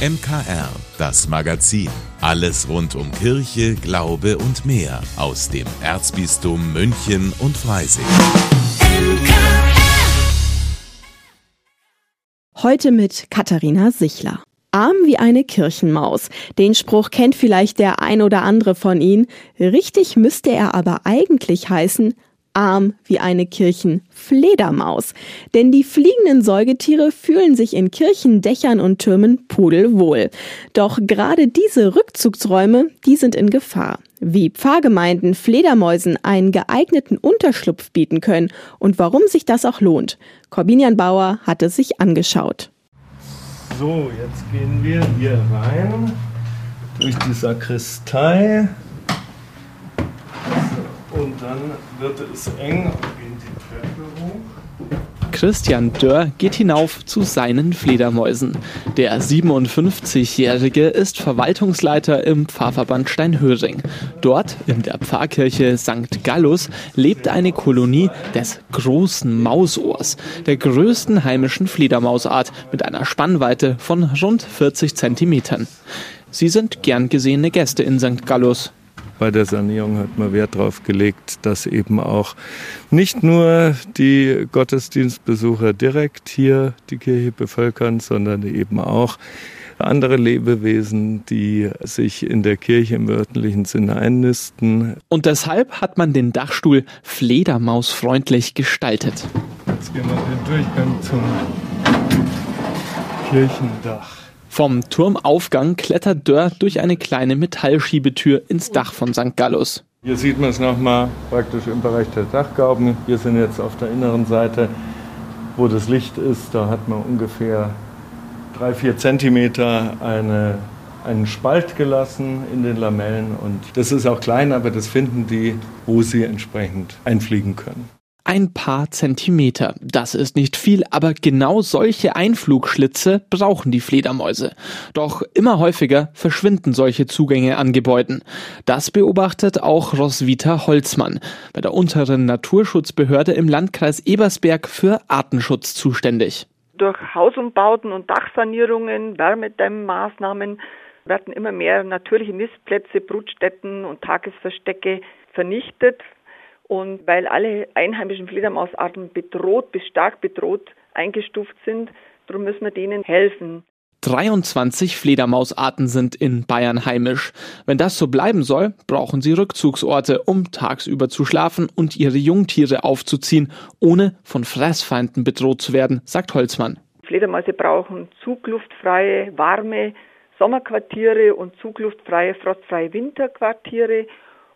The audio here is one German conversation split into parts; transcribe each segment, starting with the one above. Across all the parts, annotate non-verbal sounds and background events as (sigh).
MKR, das Magazin. Alles rund um Kirche, Glaube und mehr aus dem Erzbistum München und Freising. Heute mit Katharina Sichler. Arm wie eine Kirchenmaus. Den Spruch kennt vielleicht der ein oder andere von Ihnen. Richtig müsste er aber eigentlich heißen, arm wie eine Kirchenfledermaus. Denn die fliegenden Säugetiere fühlen sich in Kirchendächern und Türmen pudelwohl. Doch gerade diese Rückzugsräume, die sind in Gefahr. Wie Pfarrgemeinden Fledermäusen einen geeigneten Unterschlupf bieten können und warum sich das auch lohnt. Corbinian Bauer hat es sich angeschaut. So, jetzt gehen wir hier rein durch die Sakristei und dann wird es eng und gehen die Treppe hoch. Christian Dörr geht hinauf zu seinen Fledermäusen. Der 57-Jährige ist Verwaltungsleiter im Pfarrverband Steinhöring. Dort, in der Pfarrkirche St. Gallus, lebt eine Kolonie des großen Mausohrs, der größten heimischen Fledermausart mit einer Spannweite von rund 40 Zentimetern. Sie sind gern gesehene Gäste in St. Gallus. Bei der Sanierung hat man Wert darauf gelegt, dass eben auch nicht nur die Gottesdienstbesucher direkt hier die Kirche bevölkern, sondern eben auch andere Lebewesen, die sich in der Kirche im wörtlichen Sinne einnisten. Und deshalb hat man den Dachstuhl fledermausfreundlich gestaltet. Jetzt gehen wir den Durchgang zum Kirchendach. Vom Turmaufgang klettert Dörr durch eine kleine Metallschiebetür ins Dach von St. Gallus. Hier sieht man es nochmal praktisch im Bereich der Dachgauben. Wir sind jetzt auf der inneren Seite, wo das Licht ist. Da hat man ungefähr drei, vier Zentimeter eine, einen Spalt gelassen in den Lamellen. Und das ist auch klein, aber das finden die, wo sie entsprechend einfliegen können. Ein paar Zentimeter. Das ist nicht viel, aber genau solche Einflugschlitze brauchen die Fledermäuse. Doch immer häufiger verschwinden solche Zugänge an Gebäuden. Das beobachtet auch Roswitha Holzmann, bei der unteren Naturschutzbehörde im Landkreis Ebersberg für Artenschutz zuständig. Durch Hausumbauten und Dachsanierungen, Wärmedämmmaßnahmen werden immer mehr natürliche Nistplätze, Brutstätten und Tagesverstecke vernichtet. Und weil alle einheimischen Fledermausarten bedroht bis stark bedroht eingestuft sind, darum müssen wir denen helfen. 23 Fledermausarten sind in Bayern heimisch. Wenn das so bleiben soll, brauchen sie Rückzugsorte, um tagsüber zu schlafen und ihre Jungtiere aufzuziehen, ohne von Fressfeinden bedroht zu werden, sagt Holzmann. Fledermäuse brauchen zugluftfreie, warme Sommerquartiere und zugluftfreie, frostfreie Winterquartiere.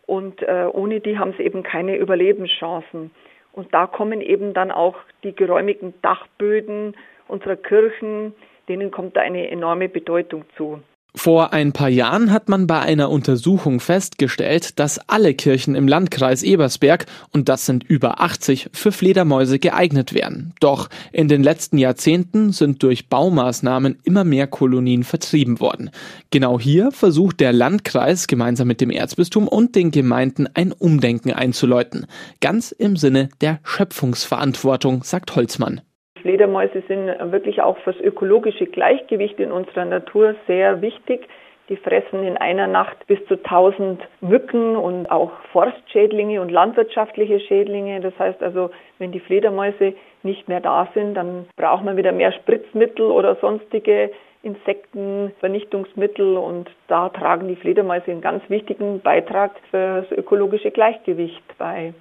Und äh, ohne die haben sie eben keine Überlebenschancen. Und da kommen eben dann auch die geräumigen Dachböden unserer Kirchen, denen kommt da eine enorme Bedeutung zu. Vor ein paar Jahren hat man bei einer Untersuchung festgestellt, dass alle Kirchen im Landkreis Ebersberg, und das sind über 80, für Fledermäuse geeignet wären. Doch in den letzten Jahrzehnten sind durch Baumaßnahmen immer mehr Kolonien vertrieben worden. Genau hier versucht der Landkreis gemeinsam mit dem Erzbistum und den Gemeinden ein Umdenken einzuläuten. Ganz im Sinne der Schöpfungsverantwortung, sagt Holzmann. Fledermäuse sind wirklich auch fürs ökologische Gleichgewicht in unserer Natur sehr wichtig. Die fressen in einer Nacht bis zu 1000 Mücken und auch Forstschädlinge und landwirtschaftliche Schädlinge. Das heißt also, wenn die Fledermäuse nicht mehr da sind, dann braucht man wieder mehr Spritzmittel oder sonstige Insektenvernichtungsmittel und da tragen die Fledermäuse einen ganz wichtigen Beitrag für das ökologische Gleichgewicht bei.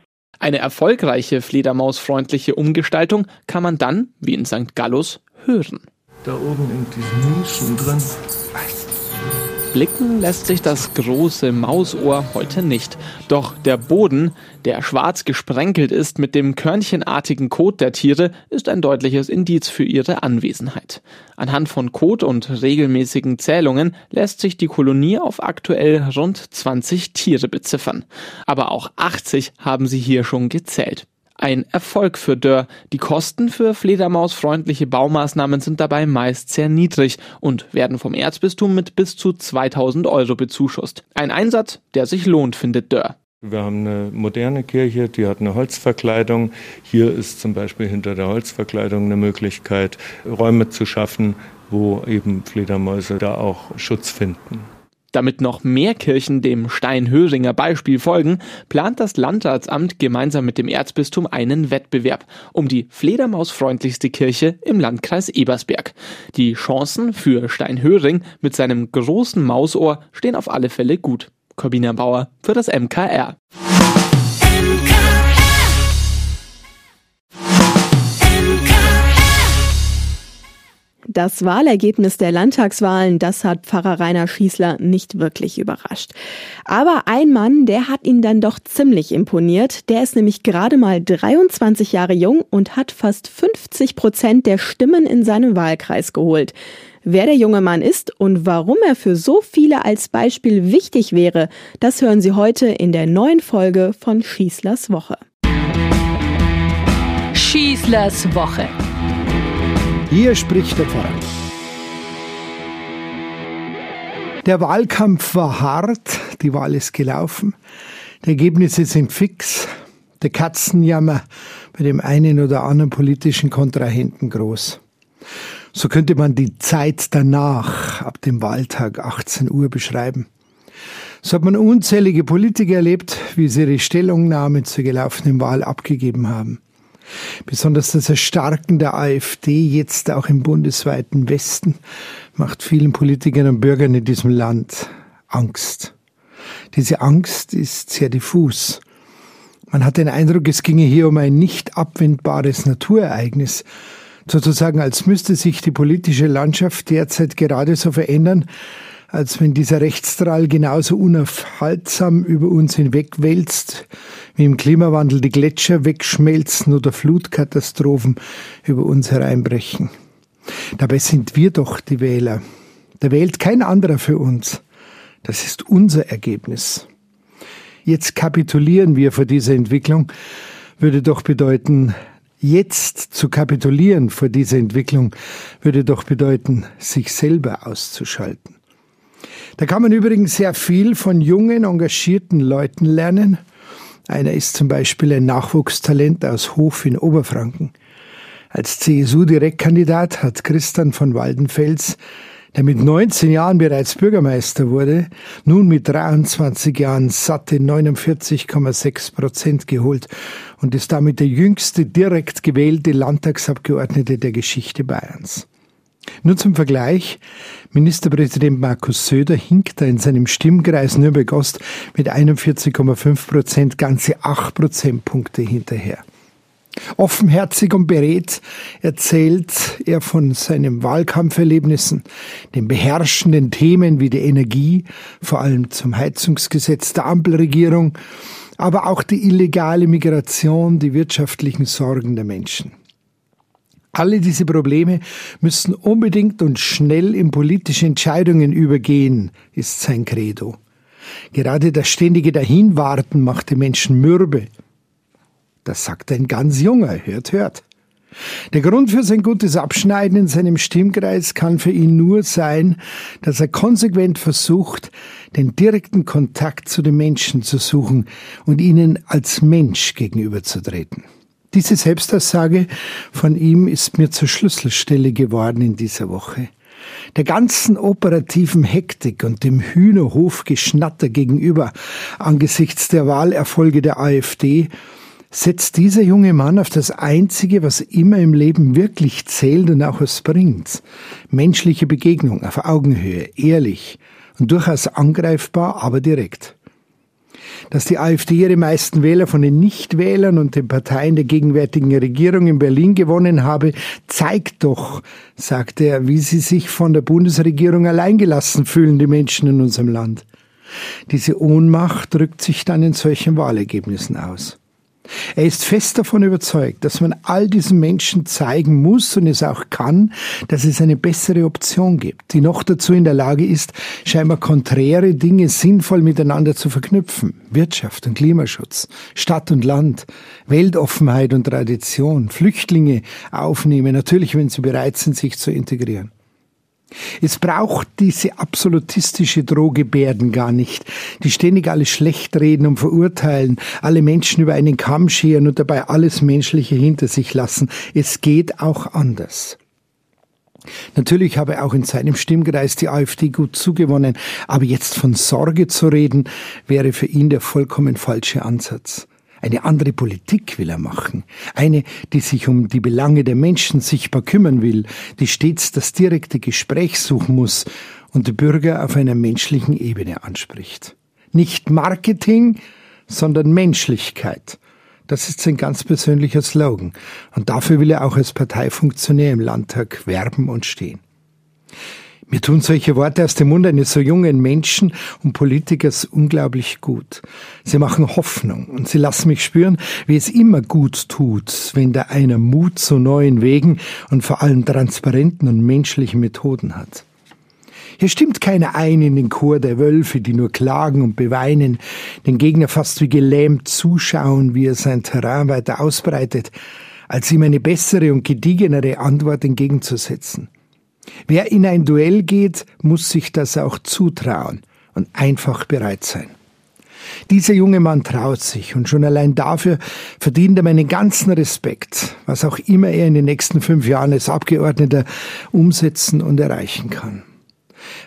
Eine erfolgreiche fledermausfreundliche Umgestaltung kann man dann, wie in St. Gallus, hören. Da oben in diesen Nischen drin Blicken lässt sich das große Mausohr heute nicht. Doch der Boden, der schwarz gesprenkelt ist mit dem körnchenartigen Kot der Tiere, ist ein deutliches Indiz für ihre Anwesenheit. Anhand von Kot und regelmäßigen Zählungen lässt sich die Kolonie auf aktuell rund 20 Tiere beziffern. Aber auch 80 haben sie hier schon gezählt. Ein Erfolg für Dörr. Die Kosten für fledermausfreundliche Baumaßnahmen sind dabei meist sehr niedrig und werden vom Erzbistum mit bis zu 2000 Euro bezuschusst. Ein Einsatz, der sich lohnt, findet Dörr. Wir haben eine moderne Kirche, die hat eine Holzverkleidung. Hier ist zum Beispiel hinter der Holzverkleidung eine Möglichkeit, Räume zu schaffen, wo eben Fledermäuse da auch Schutz finden. Damit noch mehr Kirchen dem Steinhöringer Beispiel folgen, plant das Landratsamt gemeinsam mit dem Erzbistum einen Wettbewerb um die fledermausfreundlichste Kirche im Landkreis Ebersberg. Die Chancen für Steinhöring mit seinem großen Mausohr stehen auf alle Fälle gut. Corbina Bauer für das MKR. Das Wahlergebnis der Landtagswahlen, das hat Pfarrer Rainer Schießler nicht wirklich überrascht. Aber ein Mann, der hat ihn dann doch ziemlich imponiert. Der ist nämlich gerade mal 23 Jahre jung und hat fast 50 Prozent der Stimmen in seinem Wahlkreis geholt. Wer der junge Mann ist und warum er für so viele als Beispiel wichtig wäre, das hören Sie heute in der neuen Folge von Schießlers Woche. Schießlers Woche. Hier spricht der Pfarrer. Der Wahlkampf war hart, die Wahl ist gelaufen, die Ergebnisse sind fix, der Katzenjammer bei dem einen oder anderen politischen Kontrahenten groß. So könnte man die Zeit danach, ab dem Wahltag 18 Uhr, beschreiben. So hat man unzählige Politiker erlebt, wie sie ihre Stellungnahme zur gelaufenen Wahl abgegeben haben. Besonders das Erstarken der AfD jetzt auch im bundesweiten Westen macht vielen Politikern und Bürgern in diesem Land Angst. Diese Angst ist sehr diffus. Man hat den Eindruck, es ginge hier um ein nicht abwendbares Naturereignis, sozusagen als müsste sich die politische Landschaft derzeit gerade so verändern, als wenn dieser Rechtsstrahl genauso unaufhaltsam über uns hinwegwälzt, wie im Klimawandel die Gletscher wegschmelzen oder Flutkatastrophen über uns hereinbrechen. Dabei sind wir doch die Wähler. Da wählt kein anderer für uns. Das ist unser Ergebnis. Jetzt kapitulieren wir vor dieser Entwicklung, würde doch bedeuten, jetzt zu kapitulieren vor dieser Entwicklung, würde doch bedeuten, sich selber auszuschalten. Da kann man übrigens sehr viel von jungen, engagierten Leuten lernen. Einer ist zum Beispiel ein Nachwuchstalent aus Hof in Oberfranken. Als CSU-Direktkandidat hat Christian von Waldenfels, der mit 19 Jahren bereits Bürgermeister wurde, nun mit 23 Jahren satte 49,6 Prozent geholt und ist damit der jüngste direkt gewählte Landtagsabgeordnete der Geschichte Bayerns. Nur zum Vergleich, Ministerpräsident Markus Söder hinkt da in seinem Stimmkreis Nürnberg-Ost mit 41,5 Prozent ganze 8 Prozentpunkte hinterher. Offenherzig und beredt erzählt er von seinen Wahlkampferlebnissen, den beherrschenden Themen wie die Energie, vor allem zum Heizungsgesetz der Ampelregierung, aber auch die illegale Migration, die wirtschaftlichen Sorgen der Menschen. Alle diese Probleme müssen unbedingt und schnell in politische Entscheidungen übergehen, ist sein Credo. Gerade das ständige Dahinwarten macht die Menschen mürbe. Das sagt ein ganz junger, hört, hört. Der Grund für sein gutes Abschneiden in seinem Stimmkreis kann für ihn nur sein, dass er konsequent versucht, den direkten Kontakt zu den Menschen zu suchen und ihnen als Mensch gegenüberzutreten. Diese Selbstaussage von ihm ist mir zur Schlüsselstelle geworden in dieser Woche. Der ganzen operativen Hektik und dem Hühnerhofgeschnatter gegenüber angesichts der Wahlerfolge der AfD setzt dieser junge Mann auf das Einzige, was immer im Leben wirklich zählt und auch was bringt. Menschliche Begegnung auf Augenhöhe, ehrlich und durchaus angreifbar, aber direkt dass die AfD ihre meisten Wähler von den Nichtwählern und den Parteien der gegenwärtigen Regierung in Berlin gewonnen habe, zeigt doch, sagte er, wie sie sich von der Bundesregierung alleingelassen fühlen, die Menschen in unserem Land. Diese Ohnmacht drückt sich dann in solchen Wahlergebnissen aus. Er ist fest davon überzeugt, dass man all diesen Menschen zeigen muss und es auch kann, dass es eine bessere Option gibt, die noch dazu in der Lage ist, scheinbar konträre Dinge sinnvoll miteinander zu verknüpfen. Wirtschaft und Klimaschutz, Stadt und Land, Weltoffenheit und Tradition, Flüchtlinge aufnehmen, natürlich wenn sie bereit sind, sich zu integrieren. Es braucht diese absolutistische Drohgebärden gar nicht, die ständig alles schlecht reden und verurteilen, alle Menschen über einen Kamm scheren und dabei alles Menschliche hinter sich lassen. Es geht auch anders. Natürlich habe auch in seinem Stimmkreis die AfD gut zugewonnen, aber jetzt von Sorge zu reden, wäre für ihn der vollkommen falsche Ansatz. Eine andere Politik will er machen. Eine, die sich um die Belange der Menschen sichtbar kümmern will, die stets das direkte Gespräch suchen muss und die Bürger auf einer menschlichen Ebene anspricht. Nicht Marketing, sondern Menschlichkeit. Das ist sein ganz persönlicher Slogan. Und dafür will er auch als Parteifunktionär im Landtag werben und stehen. Mir tun solche Worte aus dem Mund eines so jungen Menschen und Politikers unglaublich gut. Sie machen Hoffnung und sie lassen mich spüren, wie es immer gut tut, wenn da einer Mut zu neuen Wegen und vor allem transparenten und menschlichen Methoden hat. Hier stimmt keiner ein in den Chor der Wölfe, die nur klagen und beweinen, den Gegner fast wie gelähmt zuschauen, wie er sein Terrain weiter ausbreitet, als ihm eine bessere und gediegenere Antwort entgegenzusetzen. Wer in ein Duell geht, muss sich das auch zutrauen und einfach bereit sein. Dieser junge Mann traut sich und schon allein dafür verdient er meinen ganzen Respekt, was auch immer er in den nächsten fünf Jahren als Abgeordneter umsetzen und erreichen kann.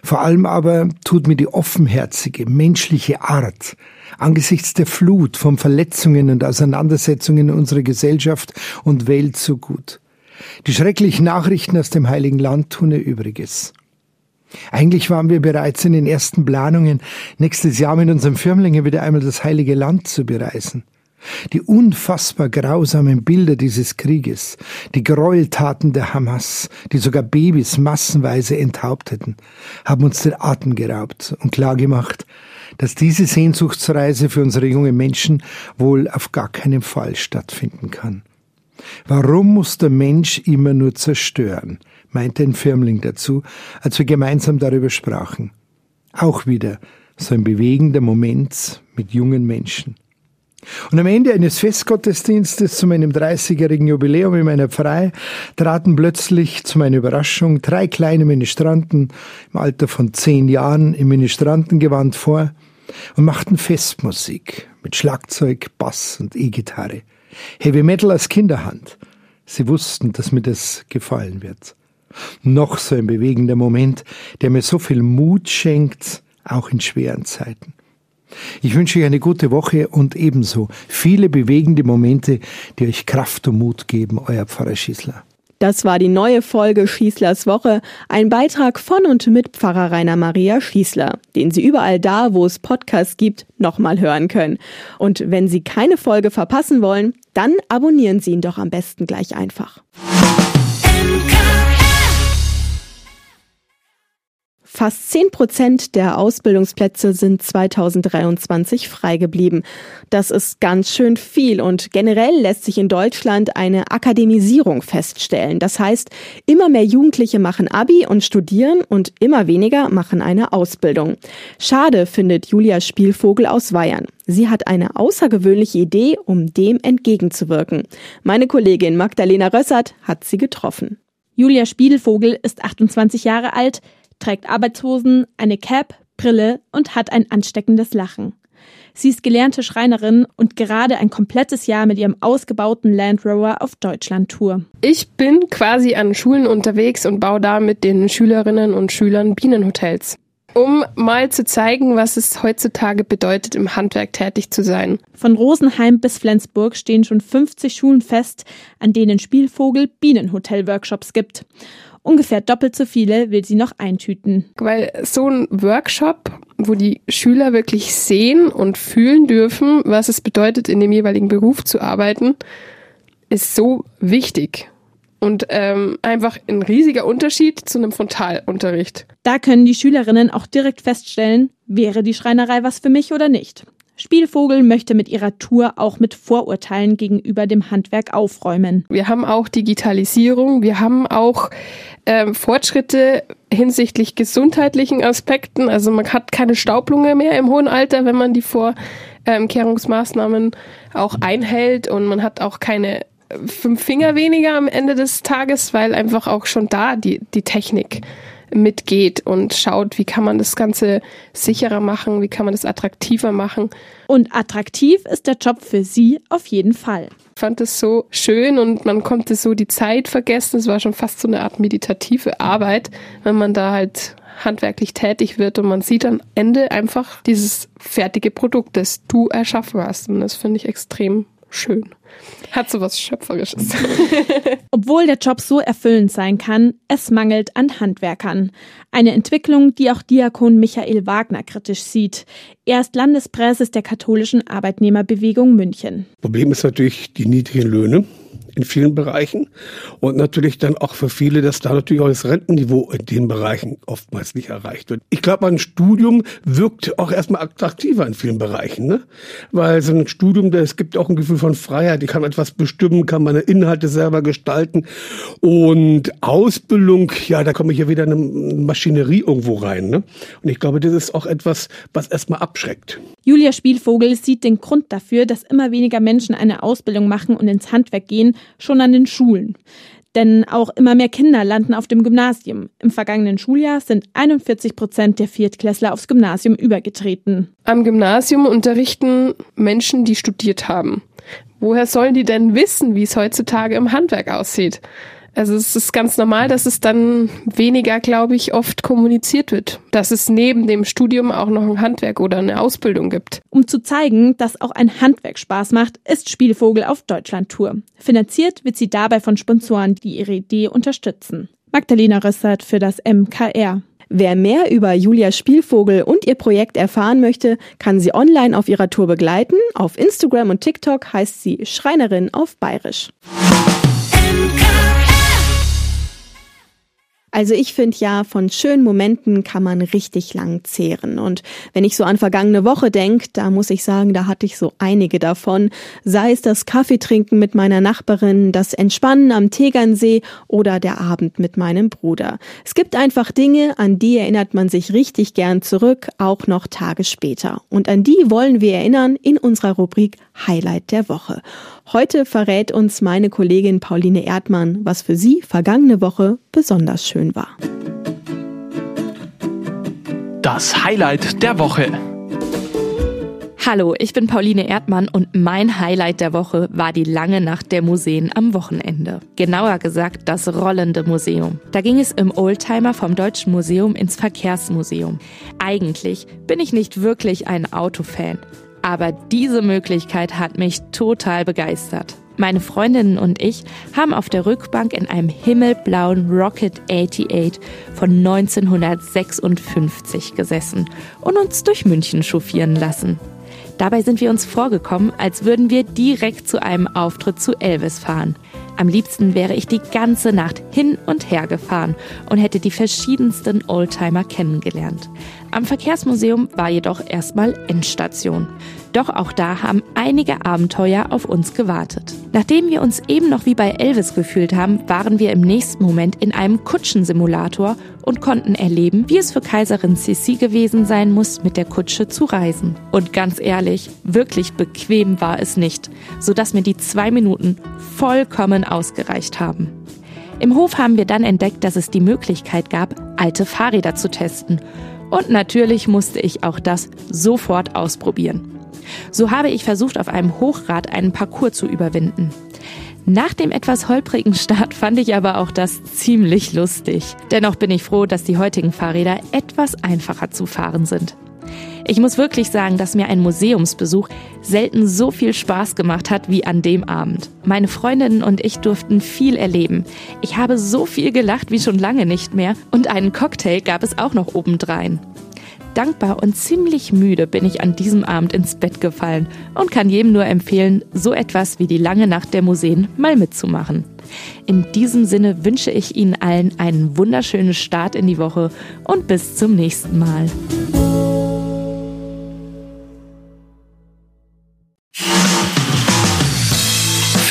Vor allem aber tut mir die offenherzige, menschliche Art angesichts der Flut von Verletzungen und Auseinandersetzungen in unserer Gesellschaft und Welt so gut. Die schrecklichen Nachrichten aus dem Heiligen Land tun ihr Übriges. Eigentlich waren wir bereits in den ersten Planungen, nächstes Jahr mit unserem Firmlinge wieder einmal das Heilige Land zu bereisen. Die unfassbar grausamen Bilder dieses Krieges, die Gräueltaten der Hamas, die sogar Babys massenweise enthaupteten, haben uns den Atem geraubt und klargemacht, dass diese Sehnsuchtsreise für unsere jungen Menschen wohl auf gar keinen Fall stattfinden kann. Warum muss der Mensch immer nur zerstören? meinte ein Firmling dazu, als wir gemeinsam darüber sprachen. Auch wieder so ein bewegender Moment mit jungen Menschen. Und am Ende eines Festgottesdienstes zu meinem 30-jährigen Jubiläum in meiner Pfarrei traten plötzlich zu meiner Überraschung drei kleine Ministranten im Alter von zehn Jahren im Ministrantengewand vor und machten Festmusik mit Schlagzeug, Bass und E-Gitarre. Heavy Metal als Kinderhand. Sie wussten, dass mir das gefallen wird. Noch so ein bewegender Moment, der mir so viel Mut schenkt, auch in schweren Zeiten. Ich wünsche euch eine gute Woche und ebenso viele bewegende Momente, die euch Kraft und Mut geben, euer Pfarrer Schießler. Das war die neue Folge Schießlers Woche, ein Beitrag von und mit Pfarrer Rainer Maria Schießler, den Sie überall da, wo es Podcasts gibt, nochmal hören können. Und wenn Sie keine Folge verpassen wollen, dann abonnieren Sie ihn doch am besten gleich einfach. Fast 10 Prozent der Ausbildungsplätze sind 2023 frei geblieben. Das ist ganz schön viel und generell lässt sich in Deutschland eine Akademisierung feststellen. Das heißt, immer mehr Jugendliche machen Abi und studieren und immer weniger machen eine Ausbildung. Schade findet Julia Spielvogel aus Weyern. Sie hat eine außergewöhnliche Idee, um dem entgegenzuwirken. Meine Kollegin Magdalena Rössert hat sie getroffen. Julia Spielvogel ist 28 Jahre alt, trägt Arbeitshosen, eine Cap, Brille und hat ein ansteckendes Lachen. Sie ist gelernte Schreinerin und gerade ein komplettes Jahr mit ihrem ausgebauten Land Rover auf Deutschland-Tour. Ich bin quasi an Schulen unterwegs und baue da mit den Schülerinnen und Schülern Bienenhotels. Um mal zu zeigen, was es heutzutage bedeutet, im Handwerk tätig zu sein. Von Rosenheim bis Flensburg stehen schon 50 Schulen fest, an denen Spielvogel Bienenhotel-Workshops gibt. Ungefähr doppelt so viele will sie noch eintüten. Weil so ein Workshop, wo die Schüler wirklich sehen und fühlen dürfen, was es bedeutet, in dem jeweiligen Beruf zu arbeiten, ist so wichtig. Und ähm, einfach ein riesiger Unterschied zu einem Frontalunterricht. Da können die Schülerinnen auch direkt feststellen, wäre die Schreinerei was für mich oder nicht. Spielvogel möchte mit ihrer Tour auch mit Vorurteilen gegenüber dem Handwerk aufräumen. Wir haben auch Digitalisierung, wir haben auch ähm, Fortschritte hinsichtlich gesundheitlichen Aspekten. Also man hat keine Staublunge mehr im hohen Alter, wenn man die Vorkehrungsmaßnahmen ähm, auch einhält und man hat auch keine fünf Finger weniger am Ende des Tages, weil einfach auch schon da die, die Technik mitgeht und schaut, wie kann man das Ganze sicherer machen, wie kann man das attraktiver machen. Und attraktiv ist der Job für Sie auf jeden Fall. Ich fand es so schön und man konnte so die Zeit vergessen. Es war schon fast so eine Art meditative Arbeit, wenn man da halt handwerklich tätig wird und man sieht am Ende einfach dieses fertige Produkt, das du erschaffen hast. Und das finde ich extrem schön. Hat so was Schöpferisches. (laughs) Obwohl der Job so erfüllend sein kann, es mangelt an Handwerkern. Eine Entwicklung, die auch Diakon Michael Wagner kritisch sieht. Er ist Landespräses der katholischen Arbeitnehmerbewegung München. Problem ist natürlich die niedrigen Löhne in vielen Bereichen und natürlich dann auch für viele, dass da natürlich auch das Rentenniveau in den Bereichen oftmals nicht erreicht wird. Ich glaube, ein Studium wirkt auch erstmal attraktiver in vielen Bereichen, ne? weil so ein Studium, es gibt auch ein Gefühl von Freiheit, ich kann etwas bestimmen, kann meine Inhalte selber gestalten und Ausbildung, ja, da komme ich ja wieder in eine Maschinerie irgendwo rein. Ne? Und ich glaube, das ist auch etwas, was erstmal abschreckt. Julia Spielvogel sieht den Grund dafür, dass immer weniger Menschen eine Ausbildung machen und ins Handwerk gehen, schon an den Schulen. Denn auch immer mehr Kinder landen auf dem Gymnasium. Im vergangenen Schuljahr sind 41 Prozent der Viertklässler aufs Gymnasium übergetreten. Am Gymnasium unterrichten Menschen, die studiert haben. Woher sollen die denn wissen, wie es heutzutage im Handwerk aussieht? Also es ist ganz normal, dass es dann weniger, glaube ich, oft kommuniziert wird, dass es neben dem Studium auch noch ein Handwerk oder eine Ausbildung gibt. Um zu zeigen, dass auch ein Handwerk Spaß macht, ist Spielvogel auf Deutschlandtour. Finanziert wird sie dabei von Sponsoren, die ihre Idee unterstützen. Magdalena Rissert für das MKR. Wer mehr über Julia Spielvogel und ihr Projekt erfahren möchte, kann sie online auf ihrer Tour begleiten. Auf Instagram und TikTok heißt sie Schreinerin auf Bayerisch. Also ich finde ja, von schönen Momenten kann man richtig lang zehren. Und wenn ich so an vergangene Woche denke, da muss ich sagen, da hatte ich so einige davon. Sei es das Kaffeetrinken mit meiner Nachbarin, das Entspannen am Tegernsee oder der Abend mit meinem Bruder. Es gibt einfach Dinge, an die erinnert man sich richtig gern zurück, auch noch Tage später. Und an die wollen wir erinnern in unserer Rubrik Highlight der Woche. Heute verrät uns meine Kollegin Pauline Erdmann, was für sie vergangene Woche besonders schön war. Das Highlight der Woche. Hallo, ich bin Pauline Erdmann und mein Highlight der Woche war die lange Nacht der Museen am Wochenende. Genauer gesagt das Rollende Museum. Da ging es im Oldtimer vom Deutschen Museum ins Verkehrsmuseum. Eigentlich bin ich nicht wirklich ein Autofan, aber diese Möglichkeit hat mich total begeistert. Meine Freundinnen und ich haben auf der Rückbank in einem himmelblauen Rocket 88 von 1956 gesessen und uns durch München chauffieren lassen. Dabei sind wir uns vorgekommen, als würden wir direkt zu einem Auftritt zu Elvis fahren. Am liebsten wäre ich die ganze Nacht hin und her gefahren und hätte die verschiedensten Oldtimer kennengelernt. Am Verkehrsmuseum war jedoch erstmal Endstation. Doch auch da haben einige Abenteuer auf uns gewartet. Nachdem wir uns eben noch wie bei Elvis gefühlt haben, waren wir im nächsten Moment in einem Kutschensimulator und konnten erleben, wie es für Kaiserin Sissi gewesen sein muss, mit der Kutsche zu reisen. Und ganz ehrlich, wirklich bequem war es nicht, sodass mir die zwei Minuten vollkommen ausgereicht haben. Im Hof haben wir dann entdeckt, dass es die Möglichkeit gab, alte Fahrräder zu testen. Und natürlich musste ich auch das sofort ausprobieren. So habe ich versucht, auf einem Hochrad einen Parcours zu überwinden. Nach dem etwas holprigen Start fand ich aber auch das ziemlich lustig. Dennoch bin ich froh, dass die heutigen Fahrräder etwas einfacher zu fahren sind. Ich muss wirklich sagen, dass mir ein Museumsbesuch selten so viel Spaß gemacht hat wie an dem Abend. Meine Freundinnen und ich durften viel erleben. Ich habe so viel gelacht wie schon lange nicht mehr und einen Cocktail gab es auch noch obendrein. Dankbar und ziemlich müde bin ich an diesem Abend ins Bett gefallen und kann jedem nur empfehlen, so etwas wie die lange Nacht der Museen mal mitzumachen. In diesem Sinne wünsche ich Ihnen allen einen wunderschönen Start in die Woche und bis zum nächsten Mal.